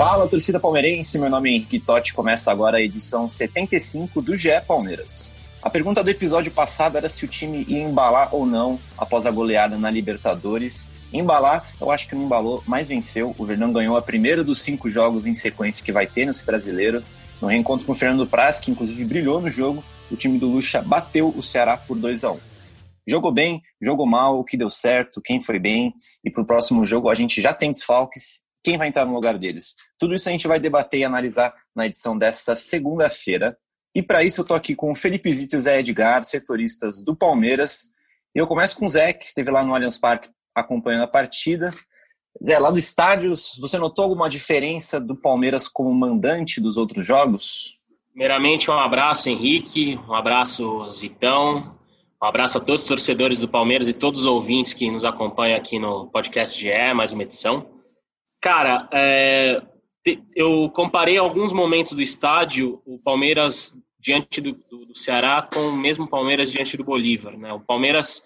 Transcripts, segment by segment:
Fala, torcida palmeirense. Meu nome é Henrique Totti. Começa agora a edição 75 do GE Palmeiras. A pergunta do episódio passado era se o time ia embalar ou não após a goleada na Libertadores. Embalar, eu acho que não embalou, mas venceu. O Verdão ganhou a primeira dos cinco jogos em sequência que vai ter nesse brasileiro. No reencontro com o Fernando Praz, que inclusive brilhou no jogo, o time do Lucha bateu o Ceará por 2 a 1 Jogou bem, jogou mal, o que deu certo, quem foi bem. E para o próximo jogo a gente já tem desfalques quem vai entrar no lugar deles? Tudo isso a gente vai debater e analisar na edição desta segunda-feira. E para isso eu estou aqui com o Felipe Zito e o Zé Edgar, setoristas do Palmeiras. E eu começo com o Zé, que esteve lá no Allianz Parque acompanhando a partida. Zé, lá do estádio, você notou alguma diferença do Palmeiras como mandante dos outros jogos? Primeiramente, um abraço, Henrique, um abraço, Zitão, um abraço a todos os torcedores do Palmeiras e todos os ouvintes que nos acompanham aqui no podcast GE, mais uma edição. Cara, é, eu comparei alguns momentos do estádio, o Palmeiras diante do, do, do, Ceará com o mesmo Palmeiras diante do Bolívar. Né? O Palmeiras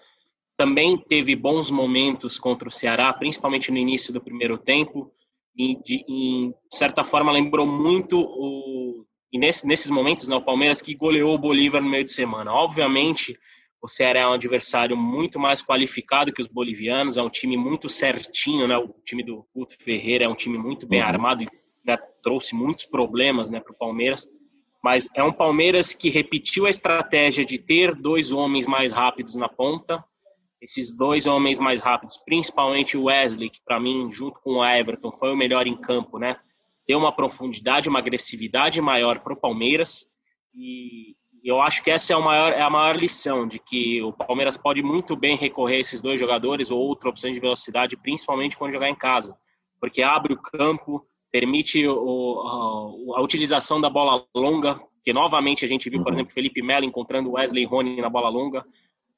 também teve bons momentos contra o Ceará, principalmente no início do primeiro tempo, e de, em certa forma lembrou muito o e nesse, nesses momentos né, o Palmeiras que goleou o Bolívar no meio de semana. Obviamente o Ceará é um adversário muito mais qualificado que os bolivianos, é um time muito certinho, né? O time do Guto Ferreira é um time muito bem uhum. armado e né, trouxe muitos problemas né, para o Palmeiras. Mas é um Palmeiras que repetiu a estratégia de ter dois homens mais rápidos na ponta. Esses dois homens mais rápidos, principalmente o Wesley, que para mim, junto com o Everton, foi o melhor em campo, né? Deu uma profundidade, uma agressividade maior para o Palmeiras. E, eu acho que essa é, maior, é, a maior lição, de que o Palmeiras pode muito bem recorrer a esses dois jogadores ou outra opção de velocidade, principalmente quando jogar em casa, porque abre o campo, permite o, a, a, utilização da bola longa, que novamente a gente viu, por uhum. exemplo, Felipe Melo encontrando Wesley Rony na bola longa.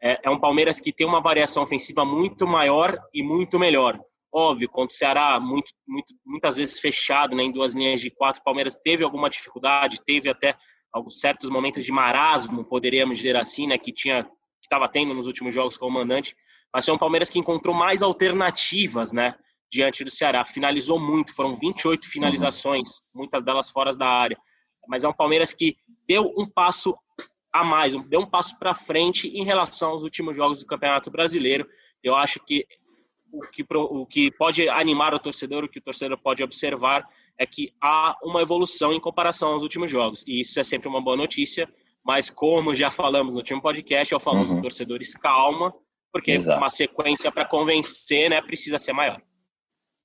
É, é um Palmeiras que tem uma variação ofensiva muito maior e muito melhor. Óbvio, contra o Ceará, muito, muito, muitas vezes fechado né, em duas linhas de quatro, o Palmeiras teve alguma dificuldade, teve até alguns certos momentos de marasmo, poderíamos dizer assim, né, que tinha que estava tendo nos últimos jogos como mandante, mas é um Palmeiras que encontrou mais alternativas, né, diante do Ceará. Finalizou muito, foram 28 finalizações, uhum. muitas delas fora da área. Mas é um Palmeiras que deu um passo a mais, deu um passo para frente em relação aos últimos jogos do Campeonato Brasileiro. Eu acho que o que, o que pode animar o torcedor, o que o torcedor pode observar é que há uma evolução em comparação aos últimos jogos. E isso é sempre uma boa notícia, mas como já falamos no último podcast, eu falo uhum. torcedores calma, porque Exato. uma sequência para convencer né, precisa ser maior.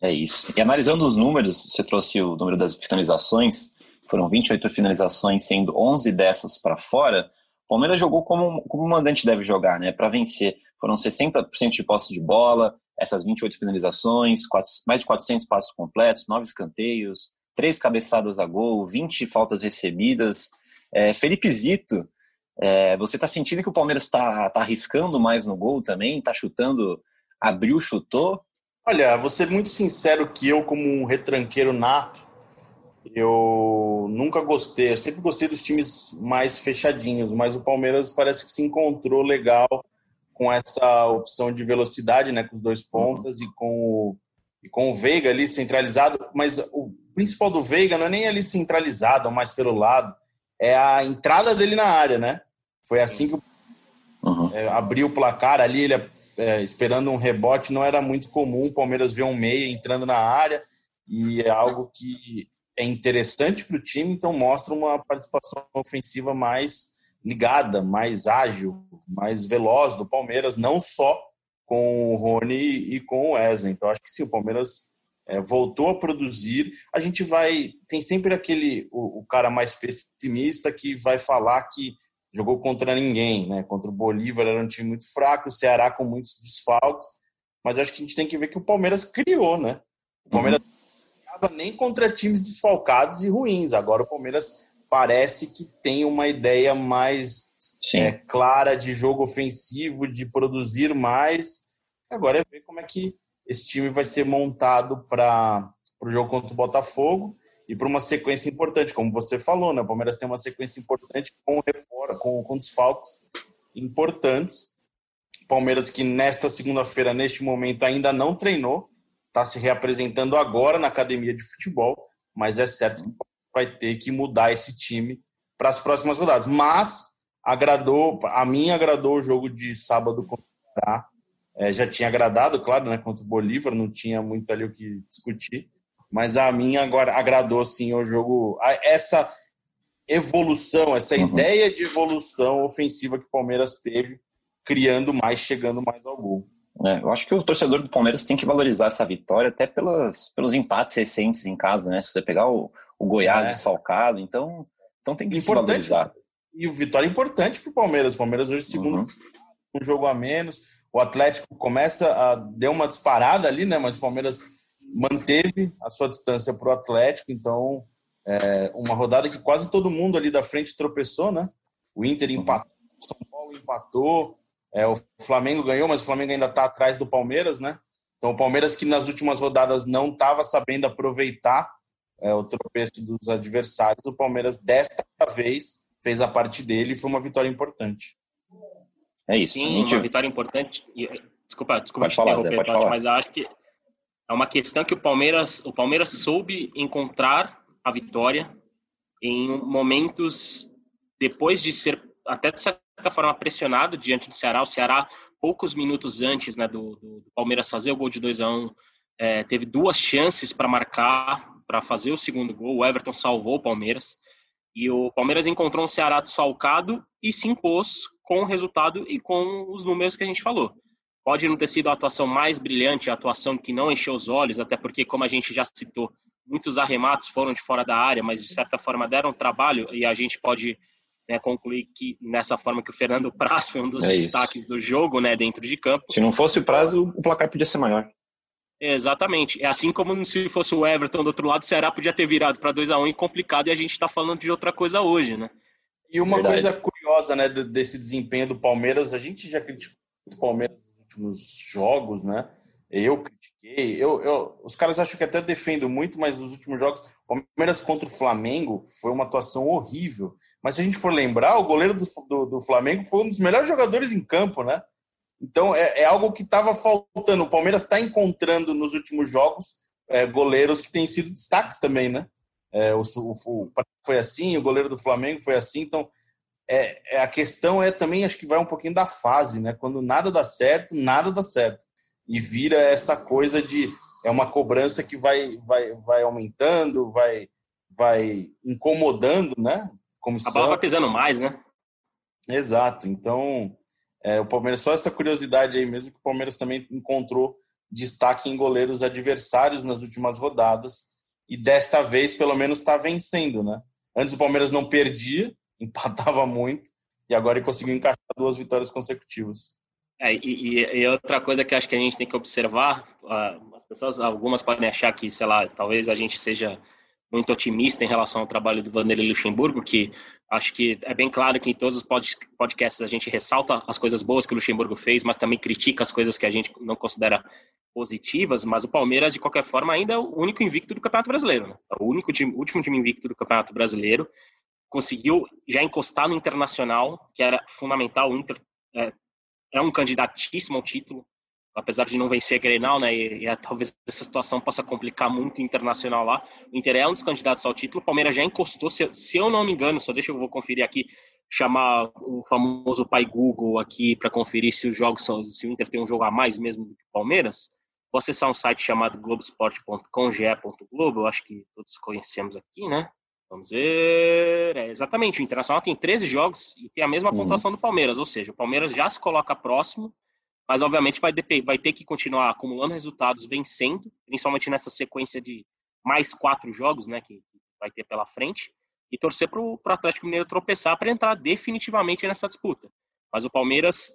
É isso. E analisando os números, você trouxe o número das finalizações, foram 28 finalizações, sendo 11 dessas para fora. O Palmeiras jogou como, como o mandante deve jogar, né? Para vencer. Foram 60% de posse de bola, essas 28 finalizações, quatro, mais de 400 passos completos, nove escanteios, três cabeçadas a gol, 20 faltas recebidas. É, Felipe Zito, é, você está sentindo que o Palmeiras está tá arriscando mais no gol também? Está chutando, abriu, chutou? Olha, vou ser muito sincero que eu, como um retranqueiro nato, eu nunca gostei, eu sempre gostei dos times mais fechadinhos, mas o Palmeiras parece que se encontrou legal com essa opção de velocidade, né, com os dois pontas e com o, e com o Veiga ali centralizado, mas o principal do Veiga não é nem ali centralizado, mais pelo lado, é a entrada dele na área, né? Foi assim que uhum. é, abriu o placar ali, ele é, esperando um rebote, não era muito comum o Palmeiras ver um meia entrando na área e é algo que é interessante para o time, então mostra uma participação ofensiva mais ligada, mais ágil, mais veloz do Palmeiras, não só com o Rony e com o Wesley. Então, acho que sim, o Palmeiras é, voltou a produzir. A gente vai. Tem sempre aquele. O, o, cara mais pessimista que vai falar que jogou contra ninguém, né? Contra o Bolívar era um time muito fraco, o Ceará com muitos desfalques. Mas acho que a gente tem que ver que o Palmeiras criou, né? O Palmeiras uhum nem contra times desfalcados e ruins. Agora o Palmeiras parece que tem uma ideia mais é, clara de jogo ofensivo, de produzir mais. Agora é ver como é que esse time vai ser montado para o jogo contra o Botafogo e para uma sequência importante, como você falou, né? O Palmeiras tem uma sequência importante com reforma, com, com desfalques importantes. Palmeiras que nesta segunda-feira, neste momento, ainda não treinou, está se reapresentando agora na academia de futebol, mas é certo que vai ter que mudar esse time para as próximas rodadas. Mas agradou, a mim agradou o jogo de sábado contra o Pará. É, já tinha agradado, claro, né, contra o Bolívar, não tinha muito ali o que discutir mas a minha agora agradou sim o jogo. Essa evolução, essa uhum. ideia de evolução ofensiva que o Palmeiras teve, criando mais, chegando mais ao gol. É, eu acho que o torcedor do Palmeiras tem que valorizar essa vitória, até pelas, pelos empates recentes em casa, né? Se você pegar o, o Goiás é. desfalcado, então, então tem que importante, se valorizar. E o vitória é importante para o Palmeiras. O Palmeiras hoje segundo uhum. um jogo a menos. O Atlético começa a deu uma disparada ali, né? Mas o Palmeiras manteve a sua distância para o Atlético, então é uma rodada que quase todo mundo ali da frente tropeçou, né? O Inter uhum. empatou, o São Paulo empatou, é, o Flamengo ganhou, mas o Flamengo ainda está atrás do Palmeiras, né? Então o Palmeiras que nas últimas rodadas não estava sabendo aproveitar é, o tropeço dos adversários, o Palmeiras desta vez fez a parte dele e foi uma vitória importante. É isso. Sim, gente... uma vitória importante. Desculpa, desculpa pode falar, Zé, pode falar. mas acho que é uma questão que o Palmeiras, o Palmeiras soube encontrar a vitória em momentos depois de ser até de certa forma pressionado diante do Ceará. O Ceará, poucos minutos antes né, do, do Palmeiras fazer o gol de 2 a 1 um, é, teve duas chances para marcar, para fazer o segundo gol. O Everton salvou o Palmeiras. E o Palmeiras encontrou um Ceará desfalcado e se impôs com o resultado e com os números que a gente falou. Pode não ter sido a atuação mais brilhante, a atuação que não encheu os olhos, até porque, como a gente já citou, muitos arremates foram de fora da área, mas de certa forma deram trabalho e a gente pode né, concluir que nessa forma que o Fernando Praz foi um dos é destaques do jogo, né, dentro de campo. Se não fosse o Praz, o placar podia ser maior. Exatamente. É assim como se fosse o Everton do outro lado, o Ceará podia ter virado para 2 a 1 um e complicado e a gente está falando de outra coisa hoje, né? E uma Verdade. coisa curiosa, né, desse desempenho do Palmeiras, a gente já criticou o Palmeiras últimos jogos, né? Eu critiquei, eu, eu, os caras acham que até defendo muito, mas nos últimos jogos, o Palmeiras contra o Flamengo foi uma atuação horrível. Mas se a gente for lembrar, o goleiro do, do, do Flamengo foi um dos melhores jogadores em campo, né? Então é, é algo que estava faltando. O Palmeiras está encontrando nos últimos jogos é, goleiros que têm sido destaques também, né? É, o, o, o, foi assim, o goleiro do Flamengo foi assim, então é, é, a questão é também, acho que vai um pouquinho da fase, né? Quando nada dá certo, nada dá certo. E vira essa coisa de. É uma cobrança que vai, vai, vai aumentando, vai, vai incomodando, né? Comissão. A bola vai pesando mais, né? Exato. Então, é, o Palmeiras, só essa curiosidade aí mesmo, que o Palmeiras também encontrou destaque em goleiros adversários nas últimas rodadas. E dessa vez, pelo menos, está vencendo, né? Antes o Palmeiras não perdia, empatava muito, e agora ele conseguiu encaixar duas vitórias consecutivas. É, e, e, outra coisa que acho que a gente tem que observar, uh, as pessoas, algumas podem achar que, sei lá, talvez a gente seja muito otimista em relação ao trabalho do Vanderlei Luxemburgo, que acho que é bem claro que em todos os podcasts a gente ressalta as coisas boas que o Luxemburgo fez, mas também critica as coisas que a gente não considera positivas, mas o Palmeiras, de qualquer forma, ainda é o único invicto do Campeonato Brasileiro. Né? É o único time, último time invicto do Campeonato Brasileiro conseguiu já encostar no Internacional, que era fundamental. O Inter é, é um candidatíssimo ao título, apesar de não vencer a Grenal, né? E, e, talvez essa situação possa complicar muito o Internacional lá. O Inter é um dos candidatos ao título. O Palmeiras já encostou, se, se eu não me engano, só deixa eu vou conferir aqui, chamar o famoso pai Google aqui para conferir se os jogos são, se o Inter tem um jogo a mais mesmo do que o Palmeiras. Vou acessar um site chamado globesport.com, ge.globo, eu acho que todos conhecemos aqui, né? Vamos ver. É, exatamente, o Internacional tem 13 jogos e tem a mesma uhum. pontuação do Palmeiras, ou seja, o Palmeiras já se coloca próximo, mas obviamente vai, vai ter que continuar acumulando resultados, vencendo, principalmente nessa sequência de mais quatro jogos né, que vai ter pela frente, e torcer para o Atlético Mineiro tropeçar para entrar definitivamente nessa disputa. Mas o Palmeiras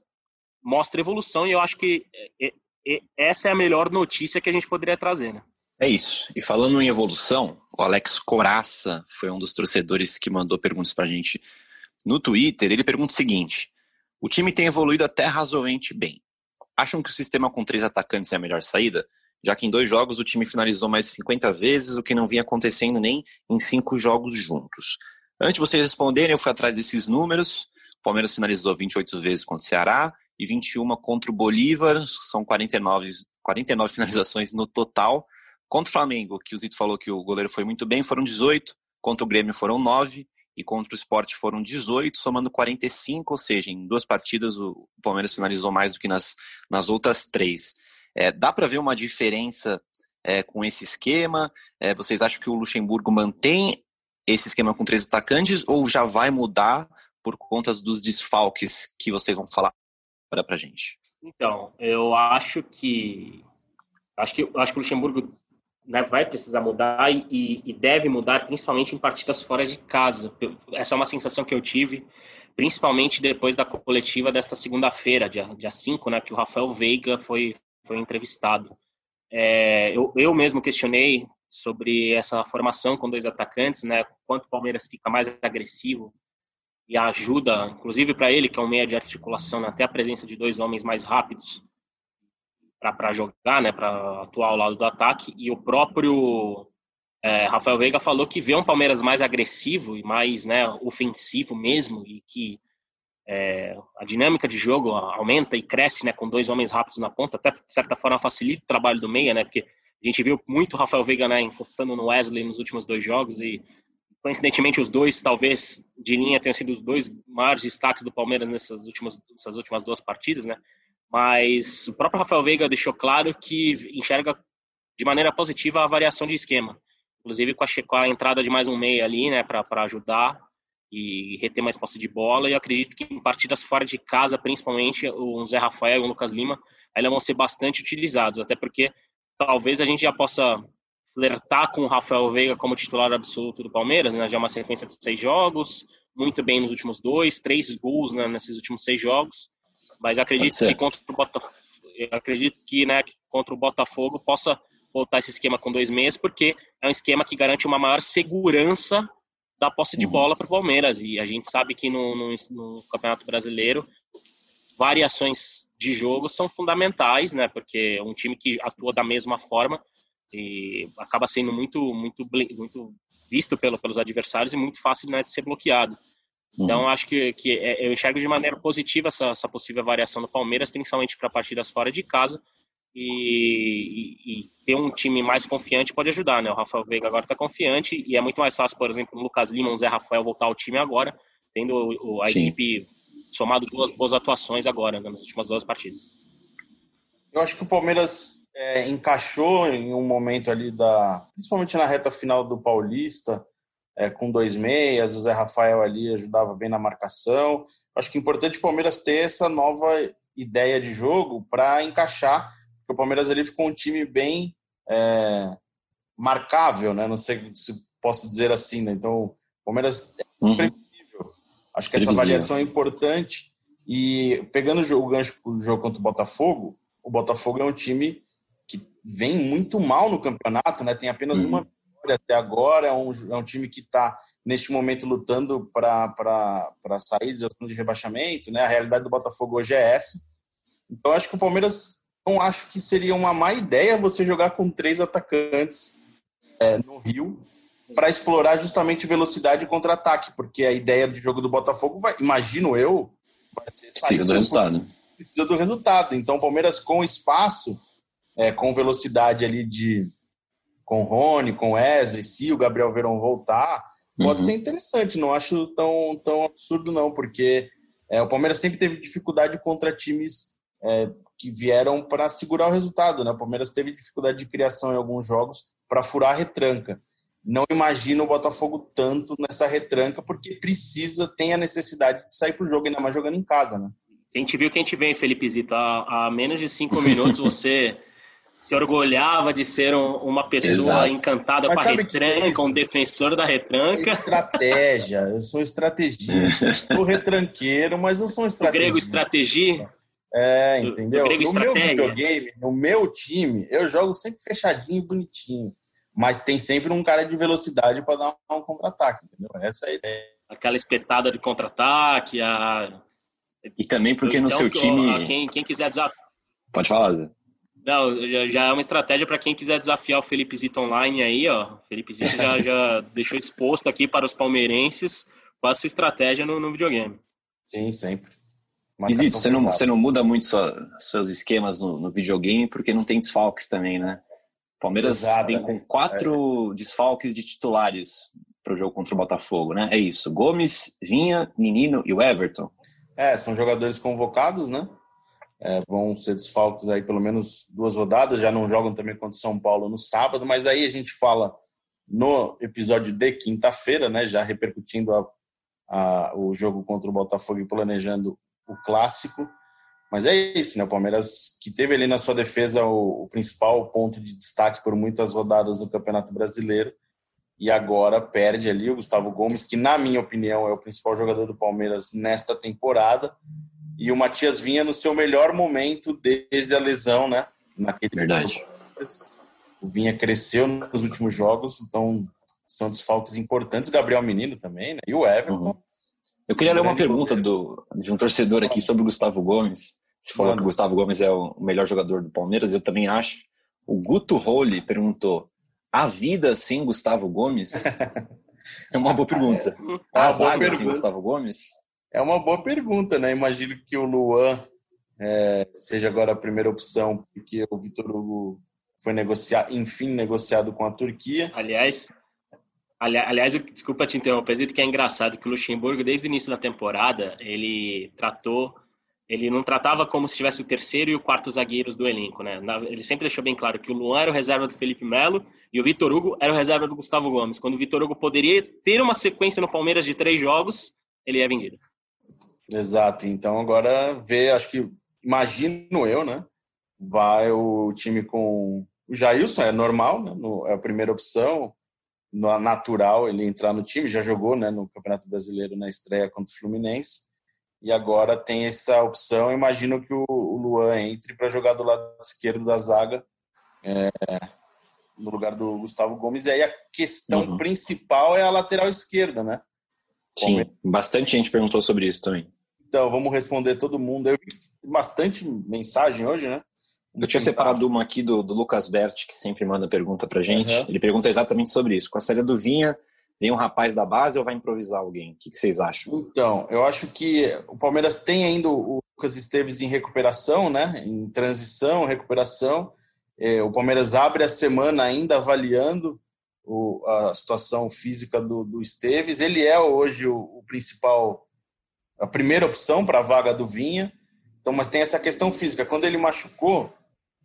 mostra evolução e eu acho que é, é, é, essa é a melhor notícia que a gente poderia trazer. Né? É isso. E falando em evolução, o Alex Coraça foi um dos torcedores que mandou perguntas pra gente no Twitter. Ele pergunta o seguinte: o time tem evoluído até razoavelmente bem. Acham que o sistema com três atacantes é a melhor saída? Já que em dois jogos o time finalizou mais de 50 vezes, o que não vinha acontecendo nem em cinco jogos juntos. Antes de vocês responderem, eu fui atrás desses números. O Palmeiras finalizou 28 vezes contra o Ceará e 21 contra o Bolívar, são 49, 49 finalizações no total. Contra o Flamengo, que o Zito falou que o goleiro foi muito bem, foram 18. Contra o Grêmio foram 9 e contra o Sport foram 18, somando 45, ou seja, em duas partidas o Palmeiras finalizou mais do que nas, nas outras três. É, dá para ver uma diferença é, com esse esquema? É, vocês acham que o Luxemburgo mantém esse esquema com três atacantes ou já vai mudar por conta dos desfalques que vocês vão falar para a gente? Então, eu acho que acho que acho que o Luxemburgo né, vai precisar mudar e, e, deve mudar, principalmente em partidas fora de casa. Essa é uma sensação que eu tive, principalmente depois da coletiva desta segunda-feira, dia, dia 5, né, que o Rafael Veiga foi, foi entrevistado. É, eu, eu mesmo questionei sobre essa formação com dois atacantes, né, quanto o Palmeiras fica mais agressivo e ajuda, inclusive para ele, que é um meia de articulação, né, até a presença de dois homens mais rápidos, para jogar, né, para atuar ao lado do ataque. E o próprio é, Rafael Veiga falou que vê um Palmeiras mais agressivo e mais né, ofensivo mesmo, e que é, a dinâmica de jogo aumenta e cresce né, com dois homens rápidos na ponta, até de certa forma facilita o trabalho do meia, né, porque a gente viu muito o Rafael Veiga né, encostando no Wesley nos últimos dois jogos e coincidentemente os dois talvez de linha tenham sido os dois maiores destaques do Palmeiras nessas últimas, nessas últimas duas partidas, né? Mas o próprio Rafael Veiga deixou claro que enxerga de maneira positiva a variação de esquema, inclusive com a, com a entrada de mais um meia ali, né, para ajudar e reter mais posse de bola. E eu acredito que em partidas fora de casa, principalmente o Zé Rafael e o Lucas Lima, ainda vão ser bastante utilizados, até porque talvez a gente já possa flertar com o Rafael Veiga como titular absoluto do Palmeiras, né? Já é uma sequência de seis jogos, muito bem nos últimos dois, três gols né, nesses últimos seis jogos. Mas acredito que contra o Botafogo, acredito que, né, que contra o Botafogo possa voltar esse esquema com dois meses, porque é um esquema que garante uma maior segurança da posse de uhum. bola para o Palmeiras. E a gente sabe que no, no, no, Campeonato Brasileiro, variações de jogo são fundamentais, né? Porque é um time que atua da mesma forma e acaba sendo muito, muito, muito visto pelo, pelos adversários e muito fácil né, de ser bloqueado. Então, uhum. acho que, que é, eu enxergo de maneira positiva essa, essa possível variação do Palmeiras, principalmente para partidas fora de casa. E, e, e, ter um time mais confiante pode ajudar, né? O Rafael Veiga agora está confiante e é muito mais fácil, por exemplo, o Lucas Lima, o Zé Rafael voltar ao time agora, tendo o, a Sim. equipe somado duas boas atuações agora, né, nas últimas duas partidas. Eu acho que o Palmeiras é, encaixou em um momento ali da, principalmente na reta final do Paulista, é, com dois meias, o Zé Rafael ali ajudava bem na marcação. Acho que é importante o Palmeiras ter essa nova ideia de jogo para encaixar, porque o Palmeiras ali ficou um time bem é, marcável, né? Não sei se posso dizer assim, né? Então, o Palmeiras é uhum. previsível. Acho que essa avaliação é importante. E pegando o gancho do jogo contra o Botafogo, o Botafogo é um time que vem muito mal no campeonato, né? Tem apenas uhum. uma até agora. É um, é um time que está, neste momento, lutando para sair de zona de rebaixamento. Né? A realidade do Botafogo hoje é essa. Então, acho que o Palmeiras não acho que seria uma má ideia você jogar com três atacantes é, no Rio para explorar justamente velocidade e contra-ataque, porque a ideia do jogo do Botafogo, vai, imagino eu, vai ser precisa do resultado. Precisa do resultado. Então, o Palmeiras com espaço, é, com velocidade ali de com Rony, com Wesley, se o Gabriel Verão voltar, pode uhum. ser interessante. Não acho tão, tão absurdo, não, porque é, o Palmeiras sempre teve dificuldade contra times é, que vieram para segurar o resultado. Né? O Palmeiras teve dificuldade de criação em alguns jogos para furar a retranca. Não imagino o Botafogo tanto nessa retranca, porque precisa, tem a necessidade de sair para o jogo, ainda mais jogando em casa. Né? A gente viu que a gente vem, Felipe Zito, há, há menos de cinco minutos você se orgulhava de ser um, uma pessoa Exato. encantada Mas com a retranca, um defensor da retranca. Estratégia, eu sou estrategista, sou retranqueiro, mas eu sou um estrategista. O grego estratégia? É, entendeu? no meu videogame, no meu time, eu jogo sempre fechadinho e bonitinho. Mas tem sempre um cara de velocidade para dar um contra-ataque, entendeu? Essa é a ideia. Aquela espetada de contra-ataque, a... E também porque no então, seu time. Quem, quem quiser desafiar. Pode falar, Zé. Não, já, é uma estratégia para quem quiser desafiar o Felipe Zito online aí, ó. O Felipe Zito já, já deixou exposto aqui para os palmeirenses qual a sua estratégia no, no videogame. Sim, sempre. Zito, você não, você não muda muito sua, seus esquemas no, no, videogame porque não tem desfalques também, né? Palmeiras Exato, vem com quatro é. desfalques de titulares para o jogo contra o Botafogo, né? É isso. Gomes, Vinha, Menino e o Everton. É, são jogadores convocados, né? É, vão ser desfalques aí pelo menos duas rodadas, já não jogam também contra o São Paulo no sábado, mas aí a gente fala no episódio de quinta-feira, né? Já repercutindo a, a, o jogo contra o Botafogo e planejando o clássico. Mas é isso, né? O Palmeiras que teve ali na sua defesa o, o, principal ponto de destaque por muitas rodadas no Campeonato Brasileiro e agora perde ali o Gustavo Gomes, que na minha opinião é o principal jogador do Palmeiras nesta temporada. E o Matias vinha no seu melhor momento desde a lesão, né? Naquele Verdade. O Vinha cresceu nos últimos jogos, então são desfalques importantes. Gabriel Menino também, né? E o Everton. Uhum. Eu queria ler uma pergunta do, de um torcedor aqui sobre o Gustavo Gomes. Se falou que o Gustavo Gomes é o melhor jogador do Palmeiras, eu também acho. O Guto Roli perguntou: a vida sem Gustavo Gomes? é uma boa pergunta. A zaga sem Gustavo Gomes? É uma boa pergunta, né? Imagino que o Luan é, seja agora a primeira opção, porque o Vitor Hugo foi negociar, enfim, negociado com a Turquia. Aliás, Aliás, desculpa te interromper, que é engraçado que o Luxemburgo, desde o início da temporada, ele tratou, ele não tratava como se tivesse o terceiro e o quarto zagueiros do elenco, né? Ele sempre deixou bem claro que o Luan era o reserva do Felipe Melo e o Vitor Hugo era o reserva do Gustavo Gomes. Quando o Vitor Hugo poderia ter uma sequência no Palmeiras de três jogos, ele é vendido. Exato. Então agora vê, acho que imagino eu, né? Vai o time com o Jailson, é normal, né? é a primeira opção natural ele entrar no time, já jogou né, no Campeonato Brasileiro na estreia contra o Fluminense, e agora tem essa opção. Imagino que o Luan entre para jogar do lado esquerdo da zaga, é, no lugar do Gustavo Gomes. E aí a questão uhum. principal é a lateral esquerda, né? Sim, bastante gente perguntou sobre isso também. Então, vamos responder todo mundo. Eu vi bastante mensagem hoje, né? Eu tinha separado uma aqui do, do Lucas Bert, que sempre manda pergunta pra gente. Uhum. Ele pergunta exatamente sobre isso. Com a saída do Vinha, vem um rapaz da base ou vai improvisar alguém? O que, que, vocês acham? Então, eu acho que o Palmeiras tem ainda o Lucas Esteves em recuperação, né? Em transição, recuperação. É, o Palmeiras abre a semana ainda avaliando o, a situação física do, do Esteves. Ele é hoje o, o principal, a primeira opção para a vaga do Vinha. Então, mas tem essa questão física. Quando ele machucou,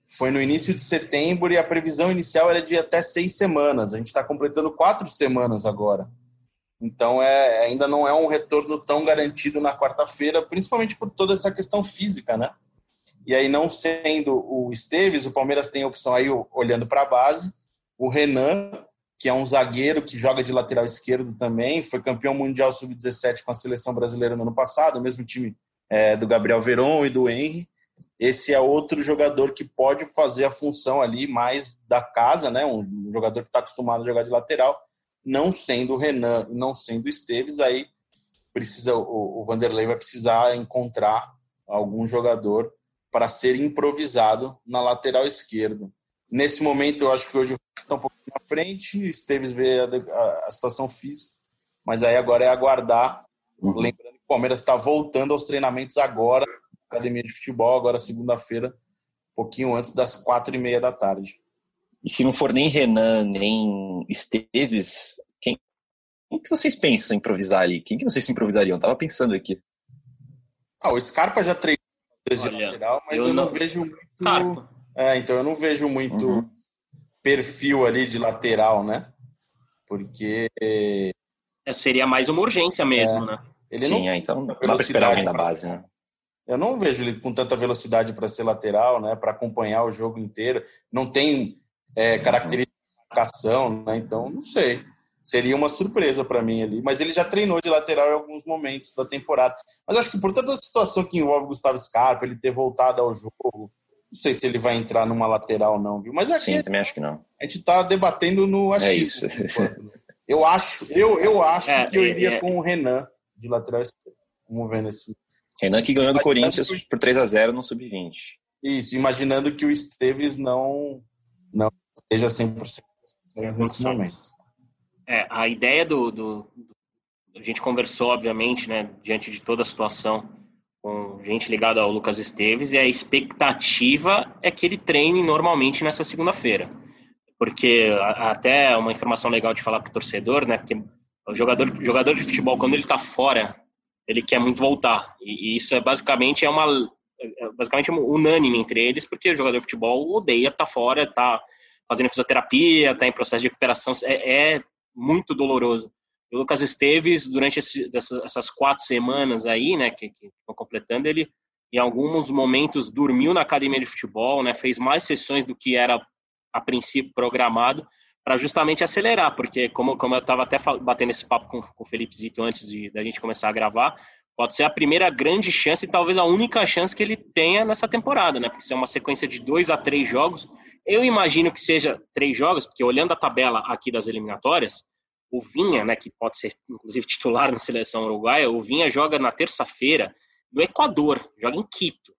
foi no início de setembro e a previsão inicial era de até seis semanas. A gente está completando quatro semanas agora. Então é, ainda não é um retorno tão garantido na quarta-feira, principalmente por toda essa questão física, né? E aí, não sendo o Esteves, o Palmeiras tem a opção aí, olhando para a base, o Renan, que é um zagueiro que joga de lateral esquerdo também, foi campeão mundial sub-17 com a seleção brasileira no ano passado, o mesmo time é, do Gabriel Veron e do Henry esse é outro jogador que pode fazer a função ali mais da casa, né? Um jogador que está acostumado a jogar de lateral, não sendo o Renan, não sendo o Esteves, aí precisa o, o Vanderlei vai precisar encontrar algum jogador para ser improvisado na lateral esquerda. Nesse momento, eu acho que hoje está um pouco na frente, Esteves vê a, a, situação física, mas aí agora é aguardar. Uhum. Lembrando que o Palmeiras está voltando aos treinamentos agora, academia de futebol, agora segunda-feira, um pouquinho antes das quatro e meia da tarde. E se não for nem Renan, nem Esteves, quem, quem que vocês pensam em improvisar ali? Quem que vocês improvisariam? tava pensando aqui. Ah, o Scarpa já treinou desde Olha, lateral, mas eu, eu não, não, vejo muito. Scarpa. É, então eu não vejo muito uhum. Perfil ali de lateral, né? Porque. É, seria mais uma urgência mesmo, é. né? Ele Sim, não... é, então não dá pra esperar da base, né? Eu não vejo ele com tanta velocidade para ser lateral, né? Para acompanhar o jogo inteiro. Não tem é, característica de marcação, né? Então, não sei. seria uma surpresa para mim ali. Mas ele já treinou de lateral em alguns momentos da temporada. Mas acho que por toda a situação que envolve Gustavo Scarpa, ele ter voltado ao jogo, não sei se ele vai entrar numa lateral não, viu? Mas acho Sim, também acho que não. A gente tá debatendo no achismo. É isso. eu acho, eu, eu acho é, que eu iria é, com o Renan de lateral esquerdo. Vamos ver nesse. Renan que ganhou do Corinthians por 3 a 0 no sub-20. Isso, imaginando que o Esteves não não esteja 100% nesse momento. É, a ideia do, do, do, A gente conversou, obviamente, né, diante de toda a situação, com gente ligada ao Lucas Esteves, e a expectativa é que ele treine normalmente nessa segunda-feira. Porque até uma informação legal de falar para o torcedor, né? Porque o jogador, jogador de futebol, quando ele está fora, ele quer muito voltar. E, e isso é basicamente é uma é, é basicamente unânime entre eles, porque o jogador de futebol odeia estar tá fora, está fazendo fisioterapia, está em processo de recuperação, é, é muito doloroso. O Lucas Esteves, durante esse, essas quatro semanas aí, né, que estão completando, ele em alguns momentos dormiu na academia de futebol, né, fez mais sessões do que era a princípio programado, para justamente acelerar, porque como, como eu estava até batendo esse papo com, com o Felipe Zito antes de da gente começar a gravar, pode ser a primeira grande chance e talvez a única chance que ele tenha nessa temporada, né? Porque se é uma sequência de dois a três jogos, eu imagino que seja três jogos, porque olhando a tabela aqui das eliminatórias, o Vinha, né, que pode ser inclusive titular na seleção uruguaia, o Vinha joga na terça-feira no Equador, joga em Quito.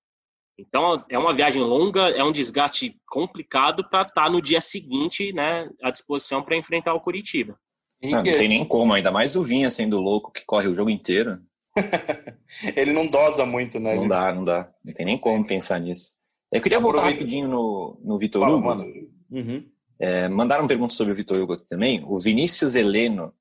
Então é uma viagem longa, é um desgaste complicado para estar tá no dia seguinte, né, à disposição para enfrentar o Curitiba. Não, não tem nem como, ainda mais o Vinha sendo louco que corre o jogo inteiro. ele não dosa muito, né? Não dá, não dá. Não tem nem como pensar nisso. Eu queria voltar Aproveita. rapidinho no, no Vitor Fala, Hugo. Mano. Uhum. É, mandaram pergunta sobre o Vitor Hugo aqui também. O Vinícius Heleno,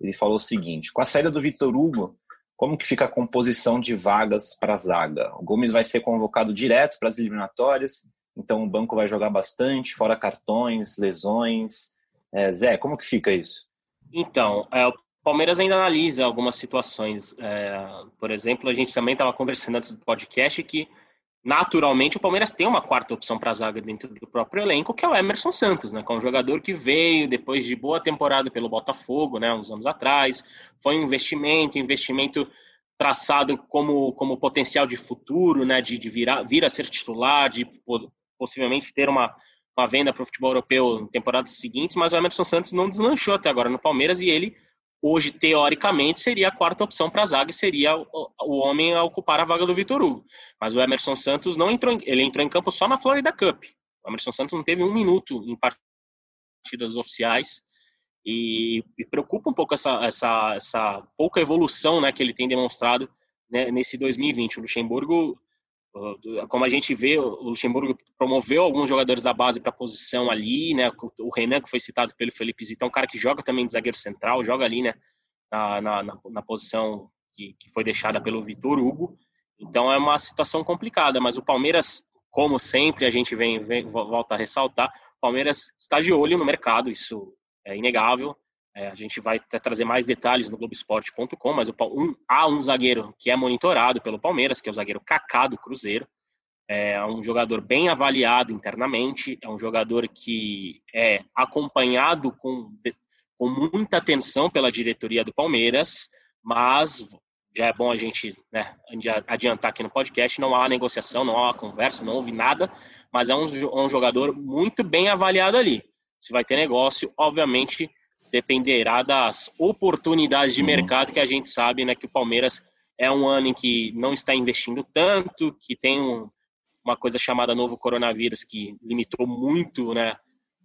ele falou o seguinte, com a saída do Vitor Hugo, como que fica a composição de vagas para a zaga? O Gomes vai ser convocado direto para as eliminatórias, então o banco vai jogar bastante, fora cartões, lesões. É, Zé, como que fica isso? Então, é, o Palmeiras ainda analisa algumas situações. É, por exemplo, a gente também estava conversando antes do podcast que, naturalmente, o Palmeiras tem uma quarta opção para a zaga dentro do próprio elenco, que é o Emerson Santos, né? Que é um jogador que veio depois de boa temporada pelo Botafogo, né? Uns anos atrás. Foi um investimento, investimento traçado como, como potencial de futuro, né? De, de virar, vir a ser titular, de possivelmente ter uma, uma venda para o futebol europeu em temporadas seguintes, mas o Emerson Santos não deslanchou até agora no Palmeiras e ele hoje, teoricamente, seria a quarta opção para a zaga e seria o, o, homem a ocupar a vaga do Vitor Hugo. Mas o Emerson Santos não entrou, em, ele entrou em campo só na Florida Cup. O Emerson Santos não teve um minuto em partidas oficiais e, e preocupa um pouco essa, essa, essa pouca evolução né, que ele tem demonstrado né, nesse 2020. O Luxemburgo como a gente vê, o Luxemburgo promoveu alguns jogadores da base para a posição ali, né? O Renan, que foi citado pelo Felipe Zito, é um cara que joga também de zagueiro central, joga ali, né? Na, na, na posição que, que foi deixada pelo Vitor Hugo. Então é uma situação complicada, mas o Palmeiras, como sempre a gente vem, vem volta a ressaltar, o Palmeiras está de olho no mercado, isso é inegável. É, a gente vai trazer mais detalhes no Globoesporte.com, mas um, há um zagueiro que é monitorado pelo Palmeiras, que é o zagueiro Kaká do Cruzeiro. É um jogador bem avaliado internamente, é um jogador que é acompanhado com, com muita atenção pela diretoria do Palmeiras, mas já é bom a gente né, adiantar aqui no podcast, não há negociação, não há conversa, não houve nada, mas é um, um jogador muito bem avaliado ali. Se vai ter negócio, obviamente dependerá das oportunidades de uhum. mercado que a gente sabe, né, que o Palmeiras é um ano em que não está investindo tanto, que tem um, uma coisa chamada novo coronavírus que limitou muito, né,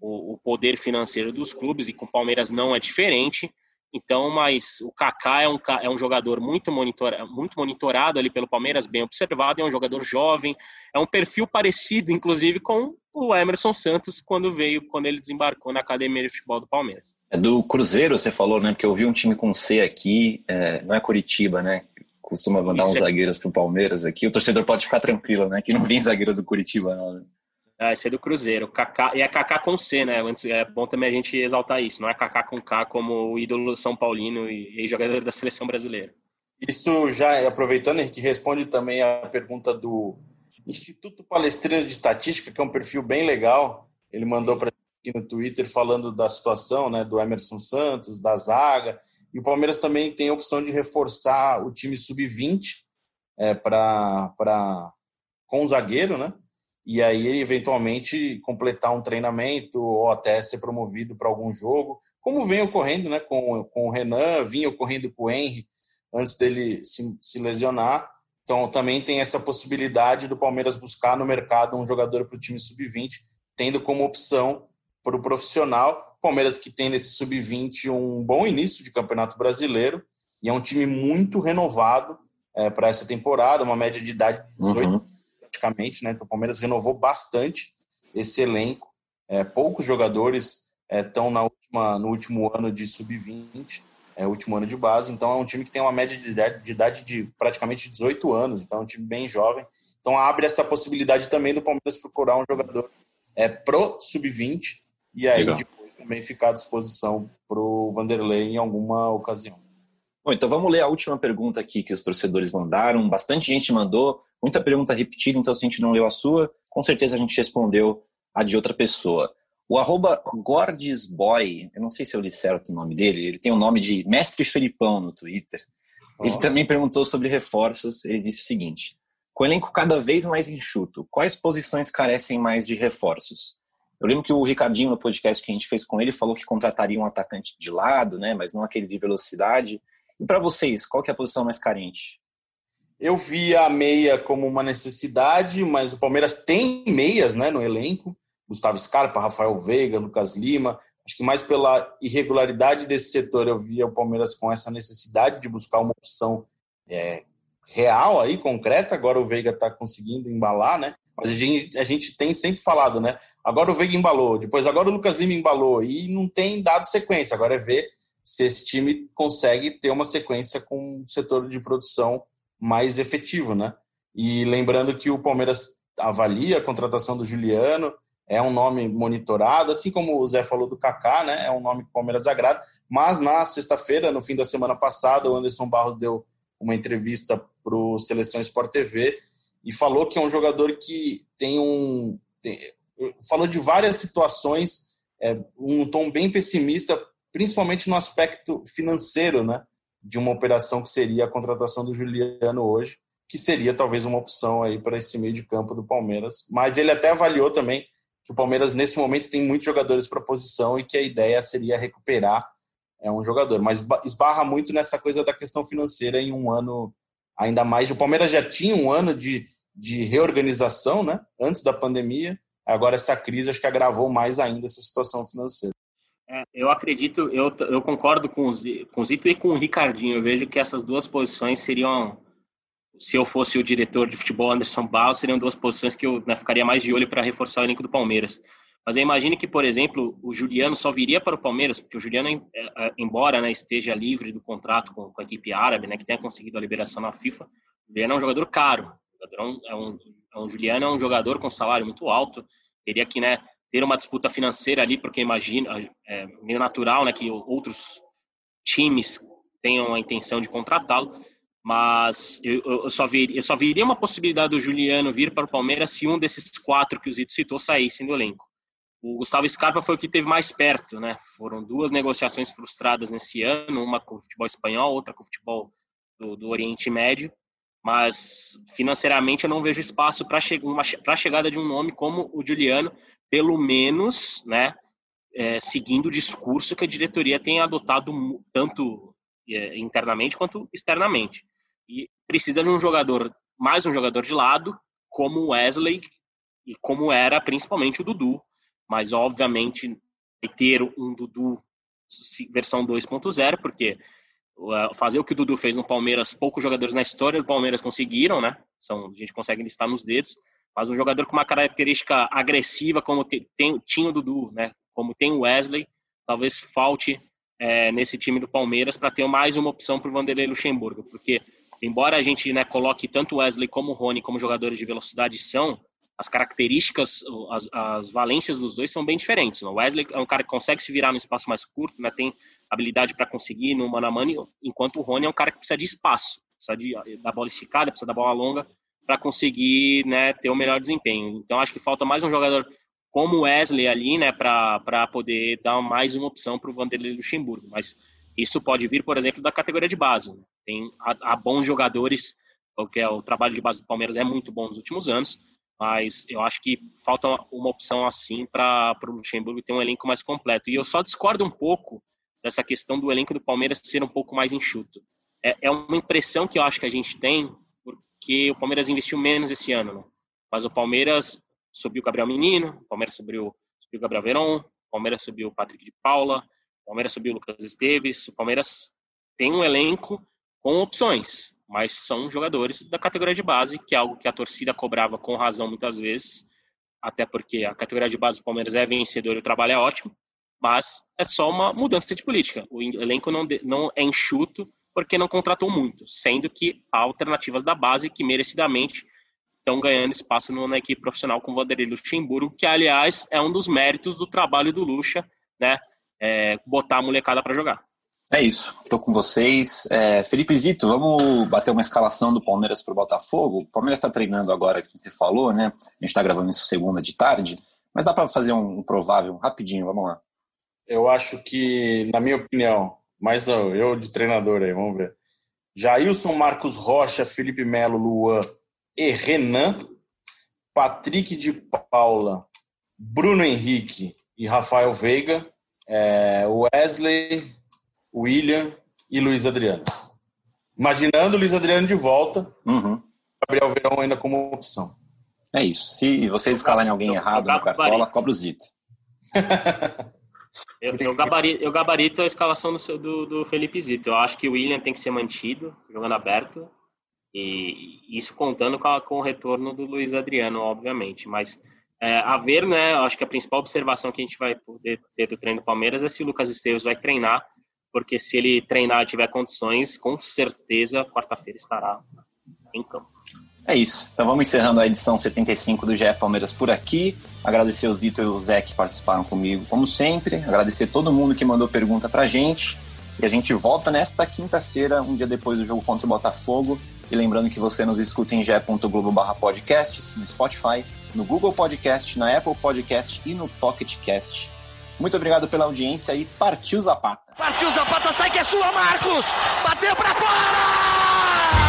o, o, poder financeiro dos clubes e com o Palmeiras não é diferente. Então, mas o Kaká é um, é um jogador muito, monitor, muito monitorado ali pelo Palmeiras, bem observado, é um jogador jovem, é um perfil parecido, inclusive, com o Emerson Santos quando veio, quando ele desembarcou na Academia de Futebol do Palmeiras. É do Cruzeiro, você falou, né? Porque eu vi um time com C aqui, é, não é Curitiba, né? Costuma mandar Isso uns é... zagueiros pro Palmeiras aqui. O torcedor pode ficar tranquilo, né? Que não vem zagueiro do Curitiba, não. Ah, esse é do Cruzeiro. Kaká, e é Kaká com C, né? É bom também a gente exaltar isso. Não é Kaká com K como o ídolo São Paulino e, jogador da seleção brasileira. Isso já, aproveitando, Henrique, responde também a pergunta do Instituto Palestrino de Estatística, que é um perfil bem legal. Ele mandou para aqui no Twitter falando da situação, né, do Emerson Santos, da zaga, e o Palmeiras também tem a opção de reforçar o time sub-20 é, para com o zagueiro, né? E aí eventualmente completar um treinamento ou até ser promovido para algum jogo, como vem ocorrendo, né? Com, com o Renan, vinha ocorrendo com o Henry antes dele se, se lesionar. Então também tem essa possibilidade do Palmeiras buscar no mercado um jogador para o time sub-20, tendo como opção para o profissional. Palmeiras que tem nesse sub-20 um bom início de campeonato brasileiro e é um time muito renovado é, para essa temporada, uma média de idade de 18 uhum. Praticamente, né? Então o Palmeiras renovou bastante esse elenco. É, poucos jogadores estão é, na última, no último ano de sub-20 é o último ano de base, então é um time que tem uma média de idade, de, idade de praticamente 18 anos, então é um time bem jovem. Então abre essa possibilidade também do Palmeiras procurar um jogador é, pro sub-20 e aí Legal. depois também ficar à disposição pro Vanderlei em alguma ocasião. Bom, então vamos ler a última pergunta aqui que os torcedores mandaram. Bastante gente mandou, muita pergunta repetida, então se a gente não leu a sua, com certeza a gente respondeu a de outra pessoa. O arroba Gordisboy, eu não sei se eu li certo o nome dele, ele tem o nome de Mestre Felipão no Twitter. Oh. Ele também perguntou sobre reforços, ele disse o seguinte, com o elenco cada vez mais enxuto, quais posições carecem mais de reforços? Eu lembro que o Ricardinho, no podcast que a gente fez com ele, falou que contrataria um atacante de lado, né, mas não aquele de velocidade. E para vocês, qual que é a posição mais carente? Eu vi a meia como uma necessidade, mas o Palmeiras tem meias né, no elenco. Gustavo Scarpa, Rafael Veiga, Lucas Lima. Acho que mais pela irregularidade desse setor eu via o Palmeiras com essa necessidade de buscar uma opção é, real aí, concreta. Agora o Veiga está conseguindo embalar, né? Mas a gente, a gente tem sempre falado, né? Agora o Veiga embalou, depois agora o Lucas Lima embalou e não tem dado sequência. Agora é ver se esse time consegue ter uma sequência com um setor de produção mais efetivo, né? E lembrando que o Palmeiras avalia a contratação do Juliano, é um nome monitorado, assim como o Zé falou do Kaká, né? É um nome que o Palmeiras agrada. Mas na sexta-feira, no fim da semana passada, o Anderson Barros deu uma entrevista para o Seleção Sport TV e falou que é um jogador que tem um. Tem, falou de várias situações, é, um tom bem pessimista, principalmente no aspecto financeiro, né? De uma operação que seria a contratação do Juliano hoje, que seria talvez uma opção aí para esse meio de campo do Palmeiras. Mas ele até avaliou também que o Palmeiras, nesse momento, tem muitos jogadores para posição e que a ideia seria recuperar é, um jogador. Mas esbarra muito nessa coisa da questão financeira em um ano, ainda mais. O Palmeiras já tinha um ano de, de reorganização, né? Antes da pandemia. Agora, essa crise acho que agravou mais ainda essa situação financeira. Eu acredito, eu, eu concordo com o, com o Zito e com o Ricardinho. Eu vejo que essas duas posições seriam se eu fosse o diretor de futebol Anderson Barros, seriam duas posições que eu né, ficaria mais de olho para reforçar o elenco do Palmeiras. Mas eu imagino que, por exemplo, o Juliano só viria para o Palmeiras, porque o Juliano, é, é, embora né, esteja livre do contrato com, com, a equipe árabe, né, que tenha conseguido a liberação na FIFA, o Juliano é um jogador caro. É um, é um, é um Juliano é um jogador com salário muito alto, teria que né, ter uma disputa financeira ali, porque imagina, é meio natural né, que outros times tenham a intenção de contratá-lo mas eu, eu, só vir, eu só viria uma possibilidade do Juliano vir para o Palmeiras se um desses quatro que o Zito citou saíssem do elenco. O Gustavo Scarpa foi o que teve mais perto, né? Foram duas negociações frustradas nesse ano, uma com o futebol espanhol, outra com o futebol do, do Oriente Médio, mas financeiramente eu não vejo espaço para che a chegada de um nome como o Juliano, pelo menos, né? É, seguindo o discurso que a diretoria tem adotado tanto é, internamente quanto externamente. E precisa de um jogador, mais um jogador de lado, como o Wesley e como era principalmente o Dudu. Mas, obviamente, ter um Dudu versão 2.0, porque fazer o que o Dudu fez no Palmeiras, poucos jogadores na história do Palmeiras conseguiram, né? São, a gente consegue listar nos dedos. Mas um jogador com uma característica agressiva, como tem, tinha o Dudu, né? Como tem o Wesley, talvez falte é, nesse time do Palmeiras para ter mais uma opção para o Vanderlei Luxemburgo, porque embora a gente né, coloque tanto Wesley como o Rony como jogadores de velocidade são, as características, as, as valências dos dois são bem diferentes. O Wesley é um cara que consegue se virar no espaço mais curto, né, tem habilidade para conseguir no mano a mano, enquanto o Rony é um cara que precisa de espaço, precisa de, da bola esticada, precisa da bola longa para conseguir né, ter o melhor desempenho. Então acho que falta mais um jogador como Wesley ali, né, para poder dar mais uma opção para o Vanderlei Luxemburgo. Mas isso pode vir, por exemplo, da categoria de base. Né? Tem há bons jogadores, porque é, o trabalho de base do Palmeiras é muito bom nos últimos anos, mas eu acho que falta uma opção assim para o Luxemburgo ter um elenco mais completo. E eu só discordo um pouco dessa questão do elenco do Palmeiras ser um pouco mais enxuto. É, é uma impressão que eu acho que a gente tem, porque o Palmeiras investiu menos esse ano, né? mas o Palmeiras subiu o Gabriel Menino, o Palmeiras subiu, subiu o Gabriel Veron, o Palmeiras subiu o Patrick de Paula, o Palmeiras subiu o Lucas Esteves, o Palmeiras tem um elenco com opções, mas são jogadores da categoria de base, que é algo que a torcida cobrava com razão muitas vezes, até porque a categoria de base do Palmeiras é vencedora e o trabalho é ótimo, mas é só uma mudança de política. O elenco não, não é enxuto porque não contratou muito, sendo que há alternativas da base que merecidamente estão ganhando espaço na equipe profissional com o Vanderlei Luxemburgo, que aliás é um dos méritos do trabalho do Luxa, né? É, botar a molecada para jogar. É isso, estou com vocês. É, Felipe Zito, vamos bater uma escalação do Palmeiras para o Botafogo. O Palmeiras está treinando agora, que você falou, né? A gente está gravando isso segunda de tarde, mas dá para fazer um provável rapidinho, vamos lá. Eu acho que, na minha opinião, mas eu de treinador aí, vamos ver. Jailson, Marcos Rocha, Felipe Melo, Luan e Renan, Patrick de Paula, Bruno Henrique e Rafael Veiga, é, Wesley, William e Luiz Adriano. Imaginando o Luiz Adriano de volta, uhum. Gabriel Verão ainda como opção. É isso. Se vocês escalarem alguém errado no Cartola, cobra o Zito. Eu, eu, gabarito, eu gabarito a escalação do, do, do, Felipe Zito. Eu acho que o William tem que ser mantido, jogando aberto. E isso contando com, a, com o retorno do Luiz Adriano, obviamente. Mas é, a ver, né? Eu acho que a principal observação que a gente vai poder ter do treino do Palmeiras é se o Lucas Esteves vai treinar. Porque se ele treinar e tiver condições, com certeza quarta-feira estará em campo. É isso. Então vamos encerrando a edição 75 do GE Palmeiras por aqui. Agradecer o Zito e o Zé que participaram comigo, como sempre. Agradecer todo mundo que mandou pergunta pra gente. E a gente volta nesta quinta-feira, um dia depois do jogo contra o Botafogo. E lembrando que você nos escuta em ge.globo podcasts, no Spotify, no Google Podcast, na Apple Podcast e no Pocket Cast. Muito obrigado pela audiência e partiu Zapata. Partiu Zapata, sai que é sua, Marcos! Bateu pra fora!